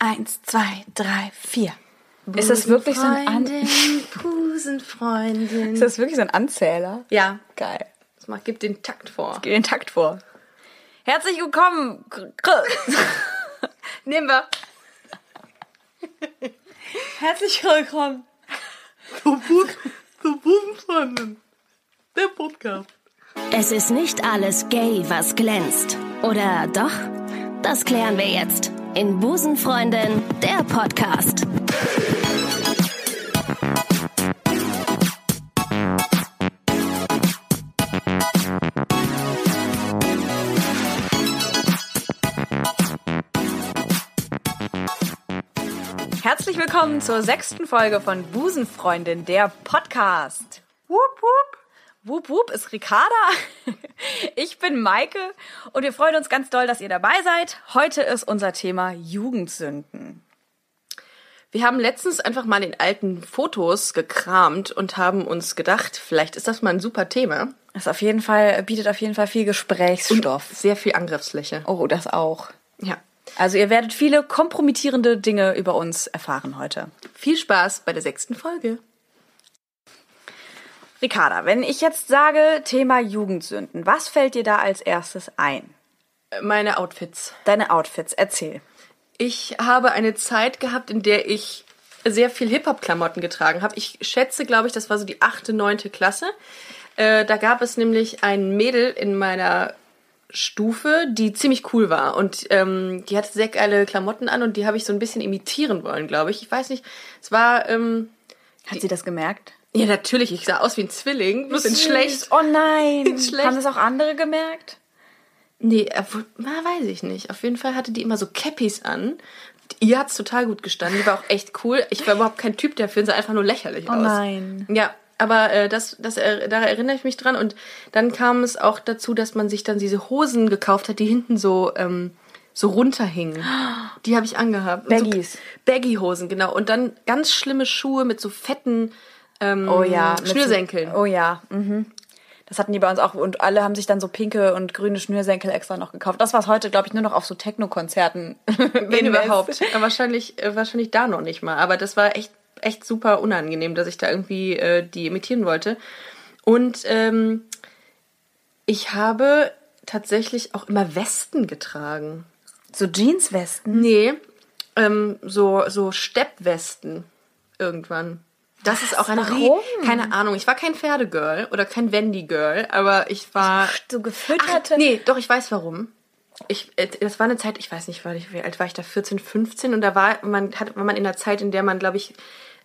Eins, zwei, drei, vier. Ist das wirklich so ein An Busenfreundin. Ist das wirklich so ein Anzähler? Ja, Geil. das macht, gibt den Takt vor. Geh den Takt vor. Herzlich willkommen. Nehmen wir. Herzlich willkommen. Busenfreundin. Der Podcast. Es ist nicht alles gay, was glänzt. Oder doch? Das klären wir jetzt in Busenfreundin, der Podcast. Herzlich willkommen zur sechsten Folge von Busenfreundin, der Podcast. Wup, wup. Wup, wup ist Ricarda. Ich bin Maike und wir freuen uns ganz doll, dass ihr dabei seid. Heute ist unser Thema Jugendsünden. Wir haben letztens einfach mal in alten Fotos gekramt und haben uns gedacht, vielleicht ist das mal ein super Thema. Das auf jeden Fall, bietet auf jeden Fall viel Gesprächsstoff. Sehr viel Angriffsfläche. Oh, das auch. Ja. Also ihr werdet viele kompromittierende Dinge über uns erfahren heute. Viel Spaß bei der sechsten Folge. Ricarda, wenn ich jetzt sage Thema Jugendsünden, was fällt dir da als erstes ein? Meine Outfits. Deine Outfits, erzähl. Ich habe eine Zeit gehabt, in der ich sehr viel Hip-Hop-Klamotten getragen habe. Ich schätze, glaube ich, das war so die achte, neunte Klasse. Äh, da gab es nämlich ein Mädel in meiner Stufe, die ziemlich cool war. Und ähm, die hatte sehr geile Klamotten an und die habe ich so ein bisschen imitieren wollen, glaube ich. Ich weiß nicht, es war... Ähm, Hat sie das gemerkt? Ja, natürlich, ich sah aus wie ein Zwilling, bloß in schlecht. Oh nein. In schlecht. Haben das auch andere gemerkt? Nee, wu- na, weiß ich nicht. Auf jeden Fall hatte die immer so Cappies an. Ihr hat's total gut gestanden. Die war auch echt cool. Ich war überhaupt kein Typ dafür und sah einfach nur lächerlich aus. Oh nein. Ja, aber äh, das, das, er- daran erinnere ich mich dran. Und dann kam es auch dazu, dass man sich dann diese Hosen gekauft hat, die hinten so, ähm, so runterhingen. Die habe ich angehabt. Baggies. So Baggy-Hosen, genau. Und dann ganz schlimme Schuhe mit so fetten ähm, Oh ja. mit Schnürsenkeln. Oh ja. Mhm. Das hatten die bei uns auch und alle haben sich dann so pinke und grüne Schnürsenkel extra noch gekauft. Das, was heute, glaube ich, nur noch auf so Techno-Konzerten Wenn überhaupt. Wahrscheinlich, äh, wahrscheinlich da noch nicht mal. Aber das war echt, echt super unangenehm, dass ich da irgendwie äh, die imitieren wollte. Und ähm, ich habe tatsächlich auch immer Westen getragen. So Jeanswesten. Nee, ähm, so, so Steppwesten irgendwann. Das ist auch ein Rie- Warum? Keine Ahnung. Ich war kein Pferdegirl oder kein Wendy-Girl, aber ich war. So gefütterte. Ach, nee, doch, ich weiß warum. Ich, äh, das war eine Zeit, ich weiß nicht, war ich, wie alt war ich da? 14, 15 und da war man, hat, war man in einer Zeit, in der man, glaube ich,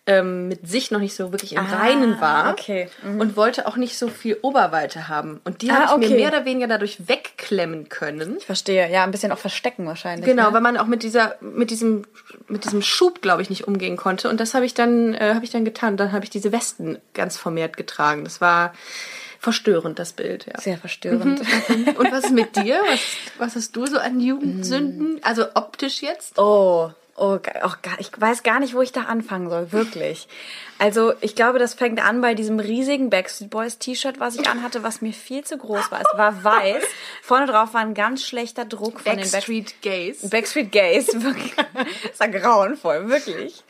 ähm, mit sich noch nicht so wirklich im Ah, Reinen war. okay. Mhm. Und wollte auch nicht so viel Oberweite haben. Und die Ah, habe ich okay. mir mehr oder weniger dadurch wegklemmen können. Ich verstehe. Ja, ein bisschen auch verstecken wahrscheinlich. Genau, ne? weil man auch mit dieser, mit diesem, mit diesem Schub, glaube ich, nicht umgehen konnte. Und das habe ich dann, äh, habe ich dann getan. Dann habe ich diese Westen ganz vermehrt getragen. Das war verstörend, das Bild. Ja. Sehr verstörend. Und was ist mit dir? Was, was hast du so an Jugendsünden? Also optisch jetzt? Oh, oh, oh, gar- ich weiß gar nicht, wo ich da anfangen soll, wirklich. Also, ich glaube, das fängt an bei diesem riesigen Backstreet Boys T-Shirt, was ich anhatte, was mir viel zu groß war. Es war weiß. Vorne drauf war ein ganz schlechter Druck von den Backstreet Backstreet Gays. Backstreet Gays, wirklich. Das war grauenvoll, wirklich.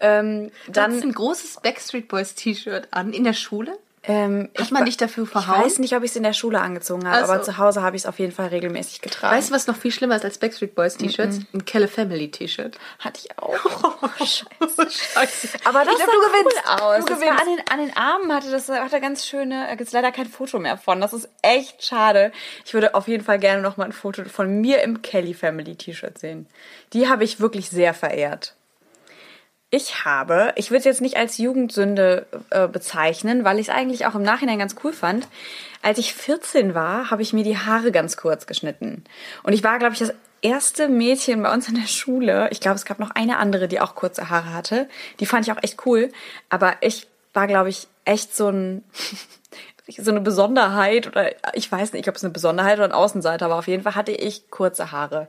Ähm, Dann dann, ein großes Backstreet Boys T-Shirt an in der Schule. Ähm, Hat ich man dich dafür Ich verhauen? weiß nicht, ob ich es in der Schule angezogen habe, Ach so. aber zu Hause habe ich es auf jeden Fall regelmäßig getragen. Weißt du, was noch viel schlimmer ist als Backstreet Boys T-Shirts? Ein Kelle Family T-Shirt. Hatte ich auch. Oh, scheiße. Scheiße. Aber das Ich sah cool aus. Du gewinnst. an, den, an den Armen hatte das hatte ganz schöne, da gibt's leider kein Foto mehr von. Das ist echt schade. Ich würde auf jeden Fall gerne noch mal ein Foto von mir im Kelly Family T-Shirt sehen. Die habe ich wirklich sehr verehrt. Ich habe, ich würde es jetzt nicht als Jugendsünde äh, bezeichnen, weil ich es eigentlich auch im Nachhinein ganz cool fand. Als ich 14 war, habe ich mir die Haare ganz kurz geschnitten. Und ich war, glaube ich, das erste Mädchen bei uns in der Schule. Ich glaube, es gab noch eine andere, die auch kurze Haare hatte. Die fand ich auch echt cool. Aber ich war, glaube ich, echt so ein, so eine Besonderheit oder ich weiß nicht, ob es eine Besonderheit oder ein Außenseiter war. Auf jeden Fall hatte ich kurze Haare.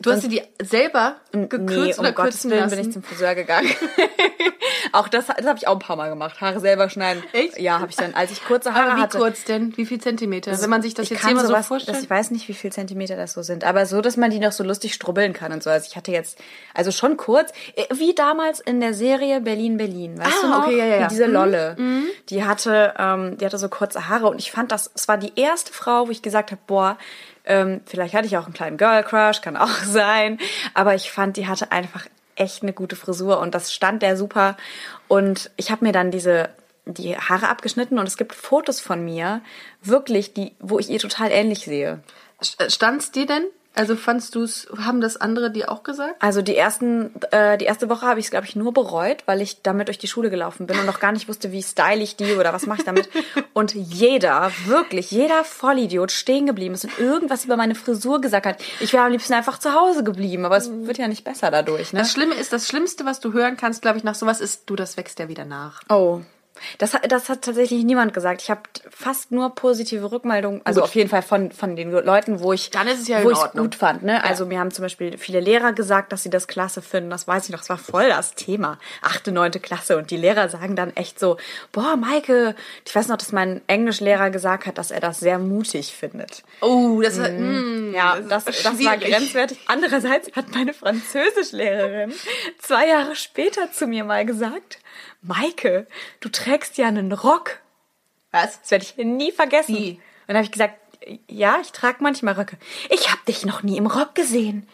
Du hast dir die selber Nee, gekürzt um oder Gottes kürzen Willen lassen? bin ich zum Friseur gegangen. Auch das, das habe ich auch ein paar Mal gemacht. Haare selber schneiden. Echt? Ja, habe ich dann, als ich kurze Haare Aber wie hatte. kurz denn? Wie viel Zentimeter? Wenn man sich das jetzt hier mal so vorstellt. Das, ich weiß nicht, wie viel Zentimeter das so sind, aber so, dass man die noch so lustig strubbeln kann und so. Also ich hatte jetzt, also schon kurz, äh, wie damals in der Serie Berlin, Berlin, weißt Ah, du noch? okay, ja, ja, ja. Wie diese Mhm. Lolle. Die hatte, ähm, die hatte so kurze Haare und ich fand das, es war die erste Frau, wo ich gesagt habe, boah, ähm, vielleicht hatte ich auch einen kleinen Girl Crush, kann auch sein, aber ich fand, die hatte einfach echt eine gute Frisur und das stand der super und ich habe mir dann diese die Haare abgeschnitten und es gibt Fotos von mir, wirklich, die, wo ich ihr total ähnlich sehe. Stand's dir denn? Also fandst du es, haben das andere dir auch gesagt? Also die ersten, äh, die erste Woche habe ich es, glaube ich, nur bereut, weil ich damit durch die Schule gelaufen bin und noch gar nicht wusste, wie style ich die oder was mache ich damit. Und jeder, wirklich, jeder Vollidiot stehen geblieben ist und irgendwas über meine Frisur gesagt hat. Ich wäre am liebsten einfach zu Hause geblieben, aber es wird ja nicht besser dadurch, ne? Das Schlimme ist, das Schlimmste, was du hören kannst, glaube ich, nach sowas ist, du, das wächst ja wieder nach. Oh. Das, hat- das hat tatsächlich niemand gesagt. Ich habe fast nur positive Rückmeldungen, also Gut. auf jeden Fall von, von den Leuten, wo ich Dann ist es ja wo gut fand. Ne? Also mir haben zum Beispiel viele Lehrer gesagt, dass sie das klasse finden. Das weiß ich noch, das war voll das Thema. Achte, neunte Klasse. Und die Lehrer sagen dann echt so, boah, Maike, ich weiß noch, dass mein Englischlehrer gesagt hat, dass er das sehr mutig findet. Oh, das, mm, Ja, das, das war schwierig. grenzwertig. Andererseits hat meine Französischlehrerin zwei Jahre später zu mir mal gesagt, Maike, du trägst ja einen Rock. Was? Das werde ich nie vergessen. Wie? Und dann habe ich gesagt, ja, ich trage manchmal Röcke. Ich habe dich noch nie im Rock gesehen.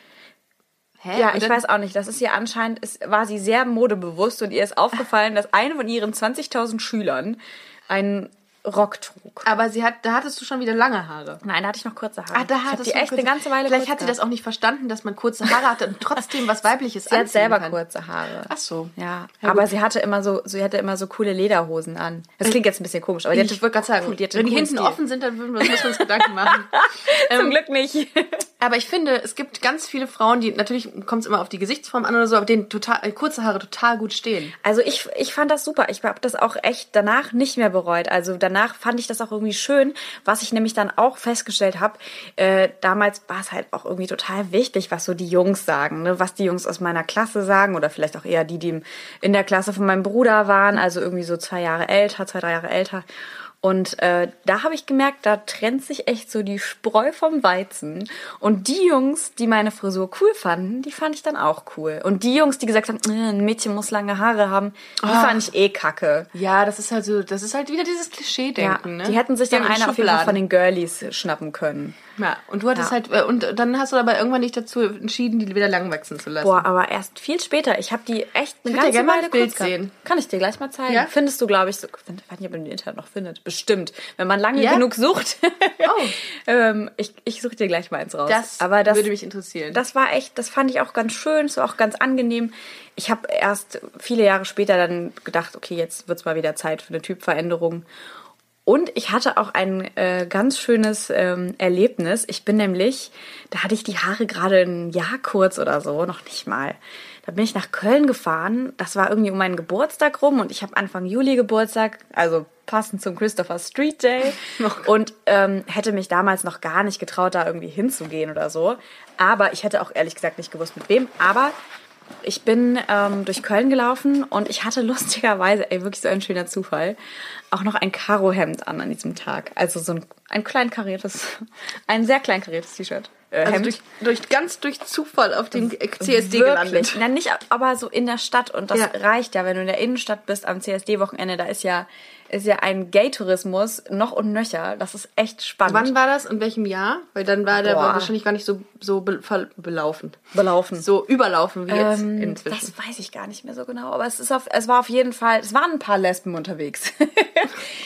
Hä? Ja, Und ich weiß auch nicht. Das ist ihr anscheinend, ist, war sie sehr modebewusst und ihr ist aufgefallen, dass eine von ihren 20.000 Schülern einen Rock trug. Aber sie hat, da hattest du schon wieder lange Haare. Nein, da hatte ich noch kurze Haare. Ah, da ich hattest du echt kurze- eine ganze Weile Vielleicht hat sie das auch nicht verstanden, dass man kurze Haare hatte und trotzdem was Weibliches Sie hat selber kann. kurze Haare. Ach so. Ja, Ja, aber gut. sie hatte immer so, sie hatte immer so coole Lederhosen an. Das klingt jetzt ein bisschen komisch, aber die hatte, Ich wollte gerade sagen, cool, die hatte wenn die hinten coolen offen sind, dann würden wir, müssen wir uns Gedanken machen. Stil. Zum Glück nicht. Aber ich finde, es gibt ganz viele Frauen, die natürlich kommt es immer auf die Gesichtsform an oder so, aber denen total äh, kurze Haare total gut stehen. Also ich, ich fand das super. Ich habe das auch echt danach nicht mehr bereut. Also danach fand ich das auch irgendwie schön. Was ich nämlich dann auch festgestellt habe, äh, damals war es halt auch irgendwie total wichtig, was so die Jungs sagen, ne? was die Jungs aus meiner Klasse sagen oder vielleicht auch eher die, die in der Klasse von meinem Bruder waren, also irgendwie so zwei Jahre älter, zwei, drei Jahre älter. Und äh, da habe ich gemerkt, da trennt sich echt so die Spreu vom Weizen. Und die Jungs, die meine Frisur cool fanden, die fand ich dann auch cool. Und die Jungs, die gesagt haben, "Äh, ein Mädchen muss lange Haare haben, die fand ich eh kacke. Ja, das ist halt so, das ist halt wieder dieses Klischee-Denken, ne? Die hätten sich dann haben eine auf jeden Fall von den Girlies schnappen können. Ja, und du hattest Ja. halt, äh, und dann hast du aber irgendwann dich dazu entschieden, die wieder lang wachsen zu lassen. Boah, aber erst viel später. Ich habe die echt eine Ich ja ganze Weile kurz sehen. Kann ich dir gleich mal zeigen. Ja? Findest du, glaube ich, so. Ich weiß nicht, ob man den Internet noch findet. Bestimmt. Wenn man lange Ja? genug sucht. Oh. ähm, ich ich suche dir gleich mal eins raus. Das aber das würde mich interessieren. Das war echt, das fand ich auch ganz schön, es war auch ganz angenehm. Ich habe erst viele Jahre später dann gedacht, okay, jetzt wird's mal wieder Zeit für eine Typveränderung. Und ich hatte auch ein äh, ganz schönes ähm, Erlebnis. Ich bin nämlich, da hatte ich die Haare gerade ein Jahr kurz oder so, noch nicht mal. Da bin ich nach Köln gefahren. Das war irgendwie um meinen Geburtstag rum und ich habe Anfang Juli Geburtstag, also passend zum Christopher Street Day. und ähm, hätte mich damals noch gar nicht getraut, da irgendwie hinzugehen oder so. Aber ich hätte auch ehrlich gesagt nicht gewusst, mit wem. Aber ich bin ähm, durch Köln gelaufen und ich hatte lustigerweise, ey, wirklich so ein schöner Zufall, auch noch ein Karohemd an an diesem Tag. Also so ein, ein klein kariertes, ein sehr klein kariertes T-Shirt. Äh, also durch, durch, ganz durch Zufall auf dem CSD Wirklich. gelandet. Na, nicht, aber so in der Stadt. Und das Ja. reicht ja, wenn du in der Innenstadt bist am CSD-Wochenende. Da ist ja, ist ja ein Gay-Tourismus noch und nöcher. Das ist echt spannend. Wann war das? In welchem Jahr? Weil dann war der Boah. wahrscheinlich gar nicht so, so be belaufen. belaufen? So überlaufen wie jetzt Ähm, inzwischen. Das weiß ich gar nicht mehr so genau, aber es ist auf, es war auf jeden Fall, es waren ein paar Lesben unterwegs.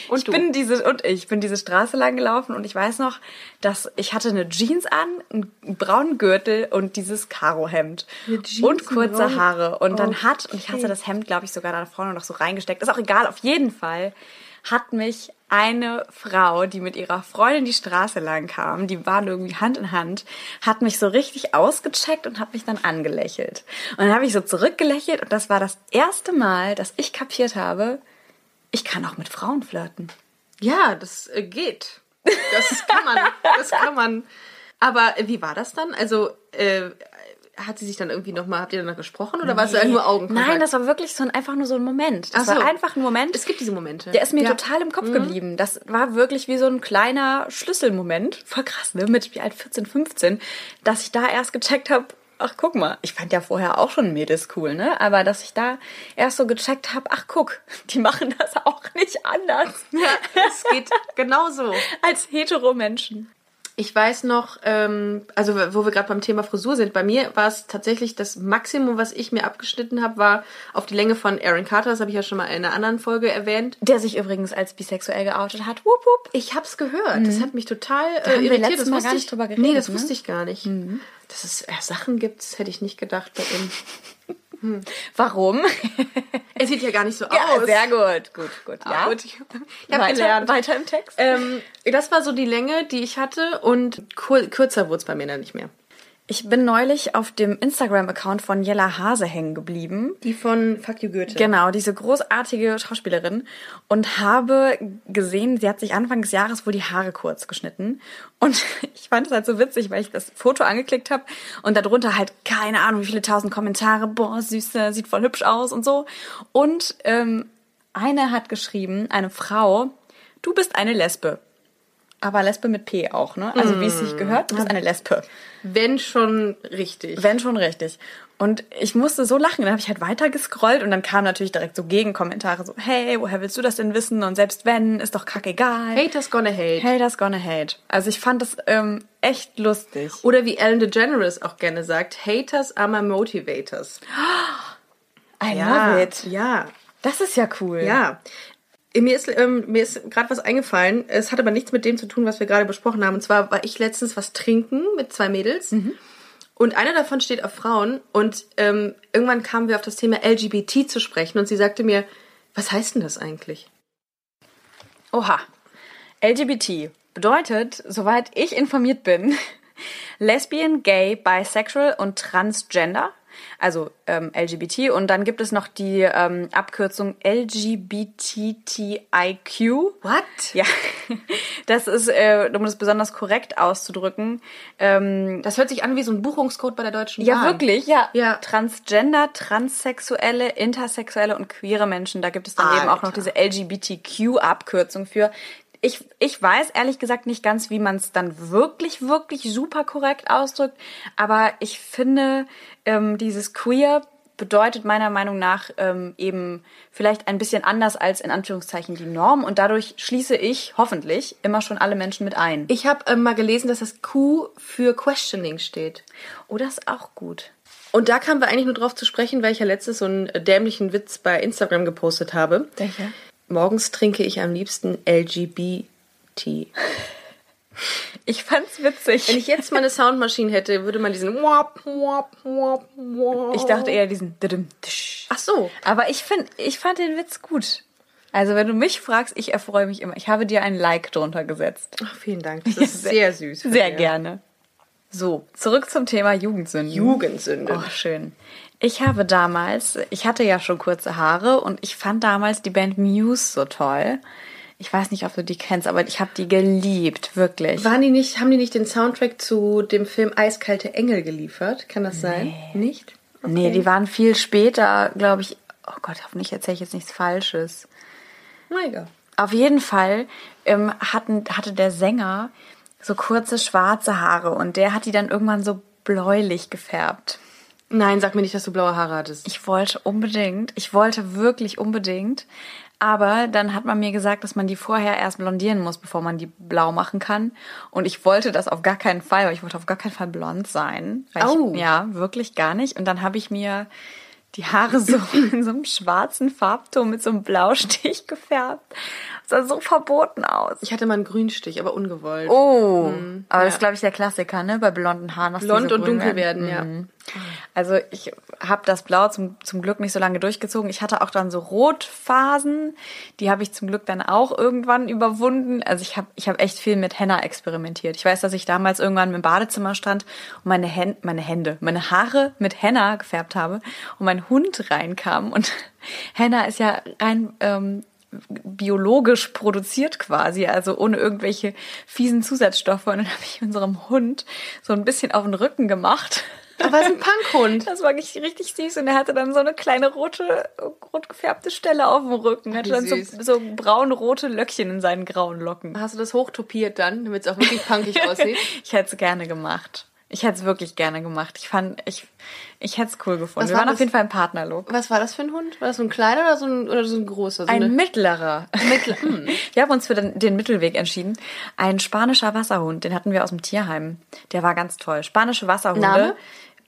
Und ich du? bin diese und ich bin diese Straße lang gelaufen und ich weiß noch, dass ich hatte eine Jeans an, einen braunen Gürtel und dieses Karohemd und kurze Haare und dann Okay. hat und ich hatte das Hemd, glaube ich, sogar da vorne noch so reingesteckt. Ist auch egal, auf jeden Fall hat mich eine Frau, die mit ihrer Freundin die Straße lang kam, die waren irgendwie Hand in Hand, hat mich so richtig ausgecheckt und hat mich dann angelächelt. Und dann habe ich so zurückgelächelt und das war das erste Mal, dass ich kapiert habe, ich kann auch mit Frauen flirten. Ja, das äh, geht. Das kann man. Das kann man. Aber äh, wie war das dann? Also, äh, hat sie sich dann irgendwie nochmal, habt ihr danach gesprochen oder war es nur Augenkontakt? Nein, das war wirklich so ein, einfach nur so ein Moment. Das so. war einfach ein Moment. Es gibt diese Momente. Der ist mir Ja. Mhm. total im Kopf geblieben. Das war wirklich wie so ein kleiner Schlüsselmoment. Voll krass, ne? Mit wie alt 14, 15, dass ich da erst gecheckt habe, ach guck mal, ich fand ja vorher auch schon Mädels cool, ne? Aber dass ich da erst so gecheckt habe, ach guck, die machen das auch nicht anders Ja, es geht genauso. als hetero Menschen. Ich weiß noch, ähm, also wo wir gerade beim Thema Frisur sind, bei mir war es tatsächlich das Maximum, was ich mir abgeschnitten habe, war auf die Länge von Aaron Carter, das habe ich ja schon mal in einer anderen Folge erwähnt. Der sich übrigens als bisexuell geoutet hat. Wupp, wupp. Ich hab's gehört. Das hat mich total Mhm. haben äh, wir irritiert. letztes Das Mal gar ich nicht drüber Nee, geredet, das ne? wusste ich gar nicht. Dass es äh, Sachen gibt, das hätte ich nicht gedacht bei ihm. Warum? Er sieht ja gar nicht so Ja, aus. sehr gut. Gut, gut. Ja, gut. Ich weiter, gelernt. weiter im Text. Ähm, das war so die Länge, die ich hatte und kur kürzer wurde es bei mir dann nicht mehr. Ich bin neulich auf dem Instagram-Account von Jella Hase hängen geblieben. Die von Fuck You Goethe. Genau, diese großartige Schauspielerin. Und habe gesehen, sie hat sich Anfang des Jahres wohl die Haare kurz geschnitten. Und ich fand es halt so witzig, weil ich das Foto angeklickt habe und darunter halt keine Ahnung, wie viele tausend Kommentare. Boah, süße, sieht voll hübsch aus und so. Und ähm, eine hat geschrieben, eine Frau, du bist eine Lesbe. Aber Lesbe mit P auch, ne? Also wie es sich gehört, du bist eine Lesbe. Wenn schon richtig. Wenn schon richtig. Und ich musste so lachen. Dann habe ich halt weiter gescrollt und dann kamen natürlich direkt so Gegenkommentare so, hey, woher willst du das denn wissen? Und selbst wenn, ist doch kackegal. Haters gonna hate. Haters gonna hate. Also ich fand das ähm, echt lustig. Oder wie Ellen DeGeneres auch gerne sagt, Haters are my motivators. I Ja, love it. ja, Das ist ja cool. ja. Mir ist, ähm, mir ist gerade was eingefallen. Es hat aber nichts mit dem zu tun, was wir gerade besprochen haben. Und zwar war ich letztens was trinken mit zwei Mädels. Und eine davon steht auf Frauen. Und ähm, irgendwann kamen wir auf das Thema LGBT zu sprechen. Und sie sagte mir, was heißt denn das eigentlich? Oha. LGBT bedeutet, soweit ich informiert bin, Lesbian, Gay, Bisexual und Transgender. Also ähm, LGBT. Und dann gibt es noch die ähm, Abkürzung LGBTTIQ. What? Ja, das ist, äh, um das besonders korrekt auszudrücken. Ähm, Das hört sich an wie so ein Buchungscode bei der Deutschen ja, Bahn. wirklich, ja. Ja. Transgender, Transsexuelle, Intersexuelle und queere Menschen. Da gibt es dann eben auch noch Alter. diese LGBTQ-Abkürzung für. Ich, ich weiß ehrlich gesagt nicht ganz, wie man es dann wirklich, wirklich super korrekt ausdrückt. Aber ich finde, ähm, dieses Queer bedeutet meiner Meinung nach ähm, eben vielleicht ein bisschen anders als in Anführungszeichen die Norm. Und dadurch schließe ich hoffentlich immer schon alle Menschen mit ein. Ich habe ähm, mal gelesen, dass das Q für Questioning steht. Oh, das ist auch gut. Und da kamen wir eigentlich nur drauf zu sprechen, weil ich ja letztes so einen dämlichen Witz bei Instagram gepostet habe. Welcher? Morgens trinke ich am liebsten LGBT. Ich fand's witzig. Wenn ich jetzt mal eine Soundmaschine hätte, würde man diesen Wop, Wop, Wop, Wop. Ich dachte eher diesen. Ach so. Aber ich find, ich fand den Witz gut. Also wenn du mich fragst, ich erfreue mich immer. Ich habe dir ein Like drunter gesetzt. Ach, vielen Dank. Das ist sehr süß. von Sehr dir. gerne. So, zurück zum Thema Jugendsünden. Jugendsünde. Oh, schön. Ich habe damals, ich hatte ja schon kurze Haare und ich fand damals die Band Muse so toll. Ich weiß nicht, ob du die kennst, aber ich habe die geliebt, wirklich. Waren die nicht, haben die nicht den Soundtrack zu dem Film Eiskalte Engel geliefert? Kann das sein? Nicht? Nee, die waren viel später, glaube ich. Oh Gott, hoffentlich erzähle ich jetzt nichts Falsches. Na egal. Auf jeden Fall ähm, hatten, hatte der Sänger so kurze schwarze Haare und der hat die dann irgendwann so bläulich gefärbt. Nein, sag mir nicht, dass du blaue Haare hattest. Ich wollte unbedingt, ich wollte wirklich unbedingt, aber dann hat man mir gesagt, dass man die vorher erst blondieren muss, bevor man die blau machen kann. Und ich wollte das auf gar keinen Fall, weil ich wollte auf gar keinen Fall blond sein. Au. ich, ja, wirklich gar nicht. Und dann habe ich mir die Haare so in so einem schwarzen Farbton mit so einem Blaustich gefärbt. sah so verboten aus. Ich hatte mal einen Grünstich, aber ungewollt. Oh, aber das ja. ist, glaube ich, der Klassiker, ne? Bei blonden Haaren. Blond und dunkel werden, ja. Also ich habe das Blau zum, zum Glück nicht so lange durchgezogen. Ich hatte auch dann so Rotphasen. Die habe ich zum Glück dann auch irgendwann überwunden. Also ich habe ich hab echt viel mit Henna experimentiert. Ich weiß, dass ich damals irgendwann im Badezimmer stand und meine, Hän meine Hände, meine Haare mit Henna gefärbt habe und mein Hund reinkam. Und Henna ist ja rein... Ähm, biologisch produziert quasi, also ohne irgendwelche fiesen Zusatzstoffe. Und dann habe ich unserem Hund so ein bisschen auf den Rücken gemacht. Aber es ist ein Punkhund. Das war richtig, richtig süß und er hatte dann so eine kleine rote, rot gefärbte Stelle auf dem Rücken. Er hatte dann so, süß. so braun-rote Löckchen in seinen grauen Locken. Hast du das hochtopiert dann, damit es auch wirklich punkig aussieht? Ich hätte es gerne gemacht. Ich hätte es wirklich gerne gemacht. Ich fand, ich, ich hätte es cool gefunden. Was Wir war waren das? auf jeden Fall im Partnerlook. Was war das für ein Hund? War das so ein kleiner oder so ein, oder so ein großer? So Ein eine- mittlerer. Wir haben uns für den, den Mittelweg entschieden. Ein spanischer Wasserhund, den hatten wir aus dem Tierheim. Der war ganz toll. Spanische Wasserhunde. Name?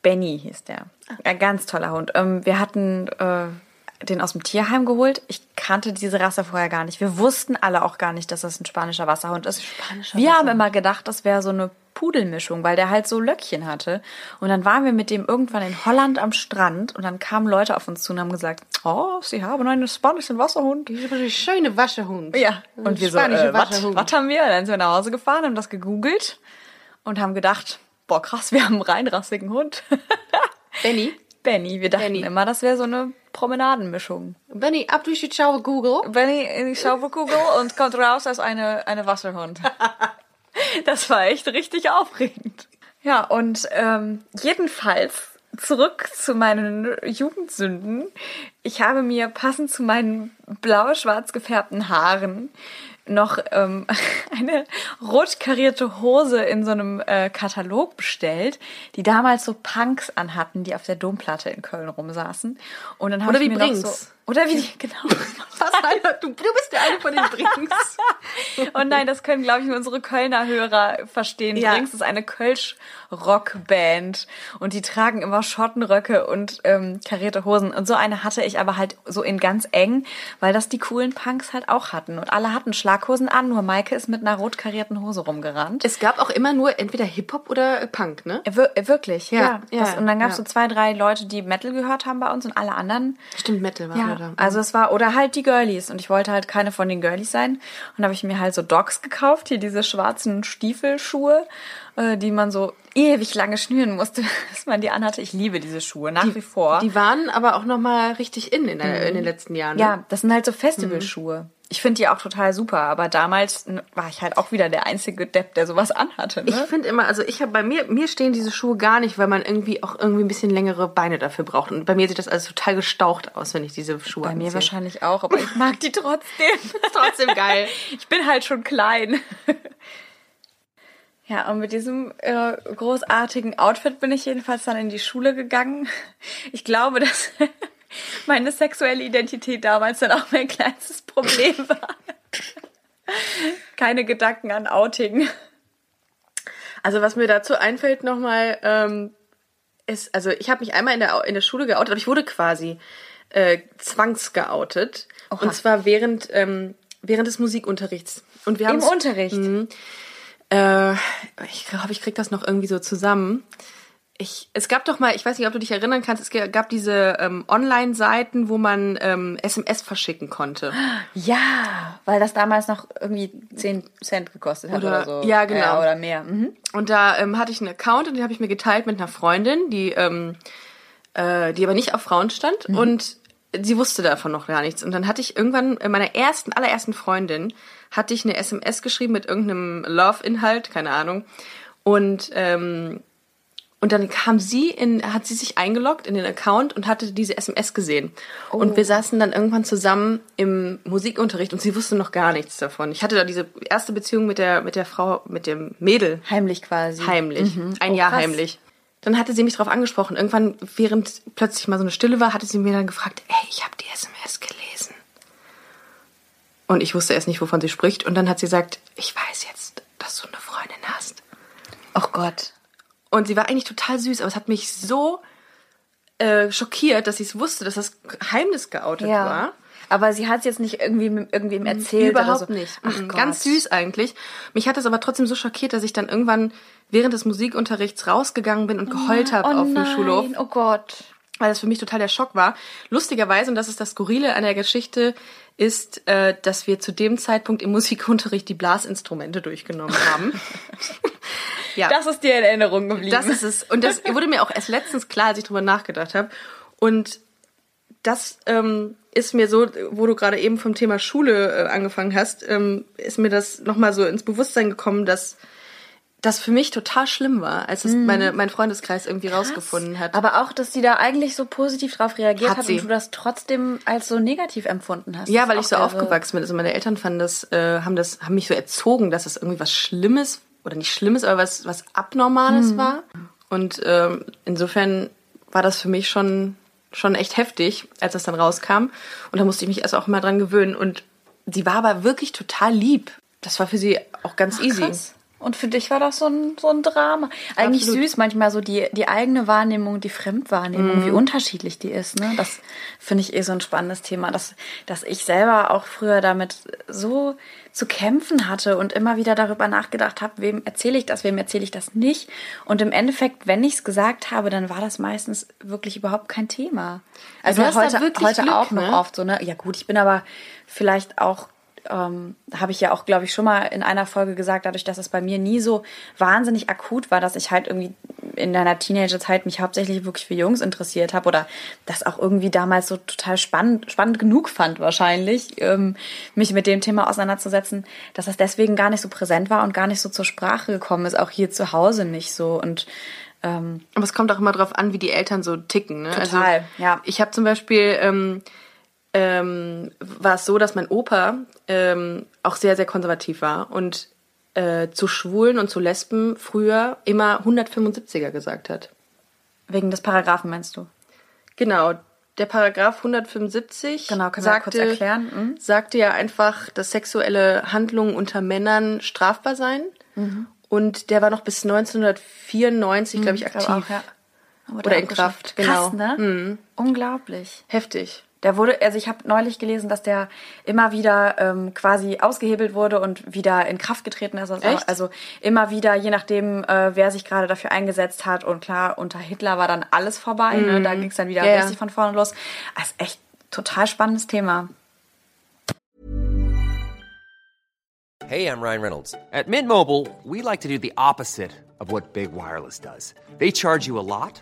Benny hieß der. Ein ganz toller Hund. Ähm, wir hatten äh, den aus dem Tierheim geholt. Ich kannte diese Rasse vorher gar nicht. Wir wussten alle auch gar nicht, dass das ein spanischer Wasserhund ist. Spanischer wir haben Wasserhund. immer gedacht, das wäre so eine Pudelmischung, weil der halt so Löckchen hatte. Und dann waren wir mit dem irgendwann in Holland am Strand und dann kamen Leute auf uns zu und haben gesagt, oh, sie haben einen spanischen Wasserhund. Das ist ein schöner Waschehund. Ja, und wir so, äh, was haben wir? Dann sind wir nach Hause gefahren, haben das gegoogelt und haben gedacht, boah krass, wir haben einen reinrassigen Hund. Benny. Benny, wir dachten Benny. immer, das wäre so eine Promenadenmischung. Benny, ab durch die Schau Google. Benny, ich schaue Google und kommt raus als eine, eine Wasserhund. Das war echt richtig aufregend. Ja, und ähm, jedenfalls zurück zu meinen Jugendsünden. Ich habe mir passend zu meinen blau-schwarz gefärbten Haaren noch ähm, eine rot karierte Hose in so einem äh, Katalog bestellt, die damals so Punks anhatten, die auf der Domplatte in Köln rumsaßen. Und dann habe Oder ich wie mir noch Brinks. so oder wie die, genau. Du, du bist der eine von den Brings. Und nein, das können, glaube ich, nur unsere Kölner Hörer verstehen. Ja. Drinks ist eine Kölsch-Rockband und die tragen immer Schottenröcke und ähm, karierte Hosen. Und so eine hatte ich aber halt so in ganz eng, weil das die coolen Punks halt auch hatten. Und alle hatten Schlaghosen an, nur Maike ist mit einer rot karierten Hose rumgerannt. Es gab auch immer nur entweder Hip-Hop oder Punk, ne? Äh, wir- äh, Wirklich, Ja, ja. das, und dann gab es ja. so zwei, drei Leute, die Metal gehört haben bei uns und alle anderen Stimmt, Metal war ja, da. also es war, oder halt die Girlies. Und ich wollte halt keine von den Girlies sein. Und habe ich mir halt so Dogs gekauft, hier diese schwarzen Stiefelschuhe, äh, die man so ewig lange schnüren musste, bis man die anhatte. Ich liebe diese Schuhe, nach wie vor. Die waren aber auch noch mal richtig in in, der, in den letzten Jahren. Ne? ja, das sind halt so Festivalschuhe. Ich finde die auch total super, aber damals war ich halt auch wieder der einzige Depp, der sowas anhatte. Ich Ne? finde immer, also ich habe bei mir, mir stehen diese Schuhe gar nicht, weil man irgendwie auch irgendwie ein bisschen längere Beine dafür braucht. Und bei mir sieht das alles total gestaucht aus, wenn ich diese Schuhe Bei mir wahrscheinlich auch, aber ich mag die trotzdem. trotzdem geil. Ich bin halt schon klein. Ja, und mit diesem äh, großartigen Outfit bin ich jedenfalls dann in die Schule gegangen. Ich glaube, dass meine sexuelle Identität damals dann auch mein kleinstes Problem war. Keine Gedanken an Outing. Also was mir dazu einfällt nochmal, ähm, ist, also ich habe mich einmal in der, in der Schule geoutet, aber ich wurde quasi äh, zwangsgeoutet. Oha. Und zwar während, ähm, während des Musikunterrichts. Und wir haben Im Unterricht. Äh, ich glaube, ich krieg das noch irgendwie so zusammen. Ich, es gab doch mal, ich weiß nicht, ob du dich erinnern kannst, es gab diese ähm, Online-Seiten, wo man ähm, SMS verschicken konnte. Ja, weil das damals noch irgendwie 10 Cent gekostet hat Oder- oder, so. ja, genau. Ja, oder mehr. Mhm. Und da ähm, hatte ich einen Account und den habe ich mir geteilt mit einer Freundin, die, ähm, äh, die aber nicht auf Frauen stand und sie wusste davon noch gar nichts. Und dann hatte ich irgendwann äh, meiner ersten, allerersten Freundin, hatte ich eine SMS geschrieben mit irgendeinem Love-Inhalt, keine Ahnung. Und ähm, und dann kam sie in, hat sie sich eingeloggt in den Account und hatte diese SMS gesehen. Und wir saßen dann irgendwann zusammen im Musikunterricht und sie wusste noch gar nichts davon. Ich hatte da diese erste Beziehung mit der, mit der Frau, mit dem Mädel Heimlich quasi. heimlich. Ein Oh, Jahr krass. heimlich. Dann hatte sie mich darauf angesprochen. Irgendwann, während plötzlich mal so eine Stille war, hatte sie mir dann gefragt, ey, ich habe die SMS gelesen. Und ich wusste erst nicht, wovon sie spricht. Und dann hat sie gesagt, ich weiß jetzt, dass du eine Freundin hast. Oh Gott. Und sie war eigentlich total süß, aber es hat mich so äh, schockiert, dass ich es wusste, dass das Geheimnis geoutet Ja. war. Aber sie hat es jetzt nicht irgendwie irgendwem erzählt Überhaupt so. nicht. Ach. Gott. Ganz süß eigentlich. Mich hat es aber trotzdem so schockiert, dass ich dann irgendwann während des Musikunterrichts rausgegangen bin und geheult habe oh auf dem nein, Schulhof. Oh Gott. Weil das für mich total der Schock war. Lustigerweise, und das ist das Skurrile an der Geschichte, ist, äh, dass wir zu dem Zeitpunkt im Musikunterricht die Blasinstrumente durchgenommen haben. ja, Das ist dir in Erinnerung geblieben. das ist es. Und das wurde mir auch erst letztens klar, als ich drüber nachgedacht habe. Und das ähm, ist mir so, wo du gerade eben vom Thema Schule äh, angefangen hast, ähm, ist mir das nochmal so ins Bewusstsein gekommen, dass das für mich total schlimm war, als es meine, mein Freundeskreis irgendwie rausgefunden hat. Aber auch, dass sie da eigentlich so positiv drauf reagiert Hat hat, und du das trotzdem als so negativ empfunden hast. Ja, Das weil ich so aufgewachsen bin. Also meine Eltern fanden das, äh, haben das, haben mich so erzogen, dass es irgendwie was Schlimmes oder nicht Schlimmes, aber was, was Abnormales war. Und ähm, insofern war das für mich schon, schon echt heftig, als das dann rauskam. Und da musste ich mich erst auch mal dran gewöhnen. Und sie war aber wirklich total lieb. Das war für sie auch ganz easy. Krass. Und für dich war das so ein, so ein Drama. Eigentlich Absolut. süß, manchmal so die, die eigene Wahrnehmung, die Fremdwahrnehmung, Mhm. wie unterschiedlich die ist. Ne? Das finde ich eh so ein spannendes Thema, dass, dass ich selber auch früher damit so zu kämpfen hatte und immer wieder darüber nachgedacht habe, wem erzähle ich das, wem erzähle ich das nicht. Und im Endeffekt, wenn ich es gesagt habe, dann war das meistens wirklich überhaupt kein Thema. Also heute, heute Glück, auch noch ne? oft so, ne? Ja gut, ich bin aber vielleicht auch ähm, habe ich ja auch, glaube ich, schon mal in einer Folge gesagt, dadurch, dass es bei mir nie so wahnsinnig akut war, dass ich halt irgendwie in deiner Teenagerzeit mich hauptsächlich wirklich für Jungs interessiert habe oder das auch irgendwie damals so total spannend, spannend genug fand wahrscheinlich, ähm, mich mit dem Thema auseinanderzusetzen, dass das deswegen gar nicht so präsent war und gar nicht so zur Sprache gekommen ist, auch hier zu Hause nicht so und ähm, Aber es kommt auch immer drauf an, wie die Eltern so ticken. Ne? Total, also, ja. Ich habe zum Beispiel, ähm, ähm, war es so, dass mein Opa ähm, auch sehr, sehr konservativ war und äh, zu Schwulen und zu Lesben früher immer 175er gesagt hat. wegen des Paragraphen meinst du? Genau, der Paragraph 175 Genau, sagte, kurz erklären? Mhm. sagte ja einfach, dass sexuelle Handlungen unter Männern strafbar seien. Mhm. Und der war noch bis 1994, glaube ich, aktiv. glaube auch, ja. Oder in. Kraft, genau. Krass, ne? Unglaublich. Heftig. Der wurde, also ich habe neulich gelesen, dass der immer wieder ähm, quasi ausgehebelt wurde und wieder in Kraft getreten ist. Also, Echt? also immer wieder, je nachdem, äh, wer sich gerade dafür eingesetzt hat. Und klar, unter Hitler war dann alles vorbei. Ne? Da ging es dann wieder Mhm. Ja. richtig von vorne los. Also echt total spannendes Thema. Hey, I'm Ryan Reynolds. At Mint Mobile, we like to do the opposite of what Big Wireless does. They charge you a lot,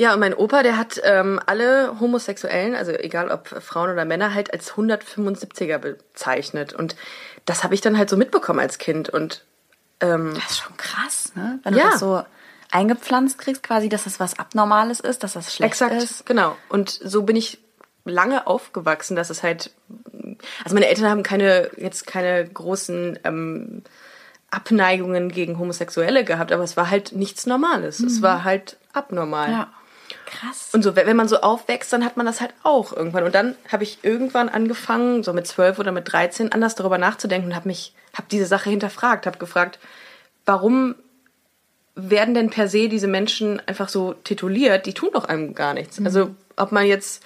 Ja, und mein Opa, der hat ähm, alle Homosexuellen, also egal ob Frauen oder Männer, halt als 175er bezeichnet. Und das habe ich dann halt so mitbekommen als Kind. Und ähm, Das ist schon krass, ne? Wenn Ja. du das so eingepflanzt kriegst, quasi, dass das was Abnormales ist, dass das schlecht exakt, ist. genau. Und so bin ich lange aufgewachsen, dass es halt, also meine Eltern haben keine, jetzt keine großen ähm, Abneigungen gegen Homosexuelle gehabt, aber es war halt nichts Normales. Es war halt abnormal. Ja. Krass. Und so, wenn man so aufwächst, dann hat man das halt auch irgendwann. Und dann habe ich irgendwann angefangen, so mit 12 oder mit 13, anders darüber nachzudenken und habe mich, habe diese Sache hinterfragt, habe gefragt, warum werden denn per se diese Menschen einfach so tituliert? Die tun doch einem gar nichts. Also, ob man jetzt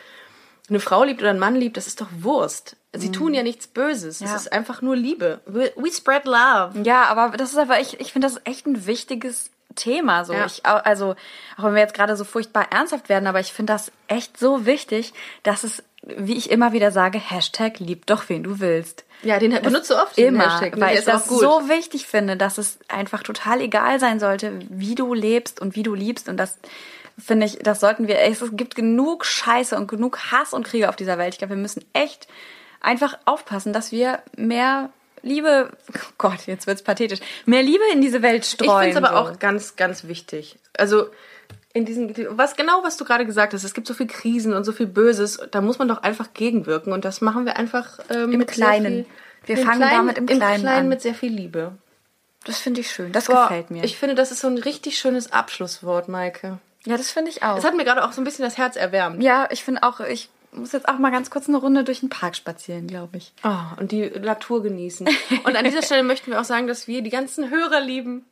eine Frau liebt oder einen Mann liebt, das ist doch Wurst. Sie tun ja nichts Böses. Es Ja. ist einfach nur Liebe. We, we spread love. Ja, aber das ist aber, ich, ich finde das echt ein wichtiges Thema. So. Ja. Ich, also, auch wenn wir jetzt gerade so furchtbar ernsthaft werden, aber ich finde das echt so wichtig, dass es, wie ich immer wieder sage, Hashtag lieb doch wen du willst. Ja, den benutze oft, den Immer, Hashtag. weil ich das so wichtig finde, dass es einfach total egal sein sollte, wie du lebst und wie du liebst und das finde ich, das sollten wir, es gibt genug Scheiße und genug Hass und Kriege auf dieser Welt. Ich glaube, wir müssen echt einfach aufpassen, dass wir mehr Liebe, oh Gott, jetzt wird's pathetisch, mehr Liebe in diese Welt Ich streuen. finde es aber so. auch ganz, ganz wichtig. Also in diesen, was genau, was du gerade gesagt hast, es gibt so viel Krisen und so viel Böses, da muss man doch einfach gegenwirken und das machen wir einfach ähm, Im mit Kleinen. Viel, Wir im fangen Kleinen, damit im Kleinen an. mit sehr viel Liebe. Das finde ich schön. Das Boah, gefällt mir. Ich finde, das ist so ein richtig schönes Abschlusswort, Maike. ja, das finde ich auch. Es hat mir gerade auch so ein bisschen das Herz erwärmt. ja, ich finde auch, ich muss jetzt auch mal ganz kurz eine Runde durch den Park spazieren, glaube ich. Oh, und die Natur genießen. Und an dieser Stelle möchten wir auch sagen, dass wir die ganzen Hörer lieben,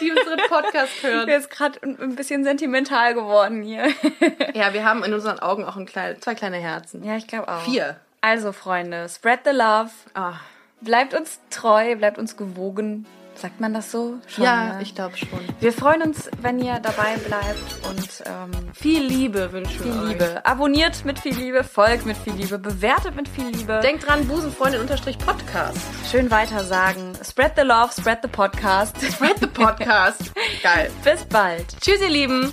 die unseren Podcast hören. bin jetzt gerade ein bisschen sentimental geworden hier. Ja, wir haben in unseren Augen auch ein klein, zwei kleine Herzen. ja, ich glaube auch. Vier. Also, Freunde, spread the love. Ah. Bleibt uns treu, bleibt uns gewogen. Sagt man das so? Schon, Ja, ne? ich glaube schon. Wir freuen uns, wenn ihr dabei bleibt und ähm, Viel Liebe wünschen viel wir euch. Liebe. Abonniert mit viel Liebe, folgt mit viel Liebe, bewertet mit viel Liebe. Denkt dran, Busenfreundin-Podcast. Schön weiter sagen. Spread the love, spread the podcast. Spread the Podcast. Geil. Bis bald. Tschüss, ihr Lieben.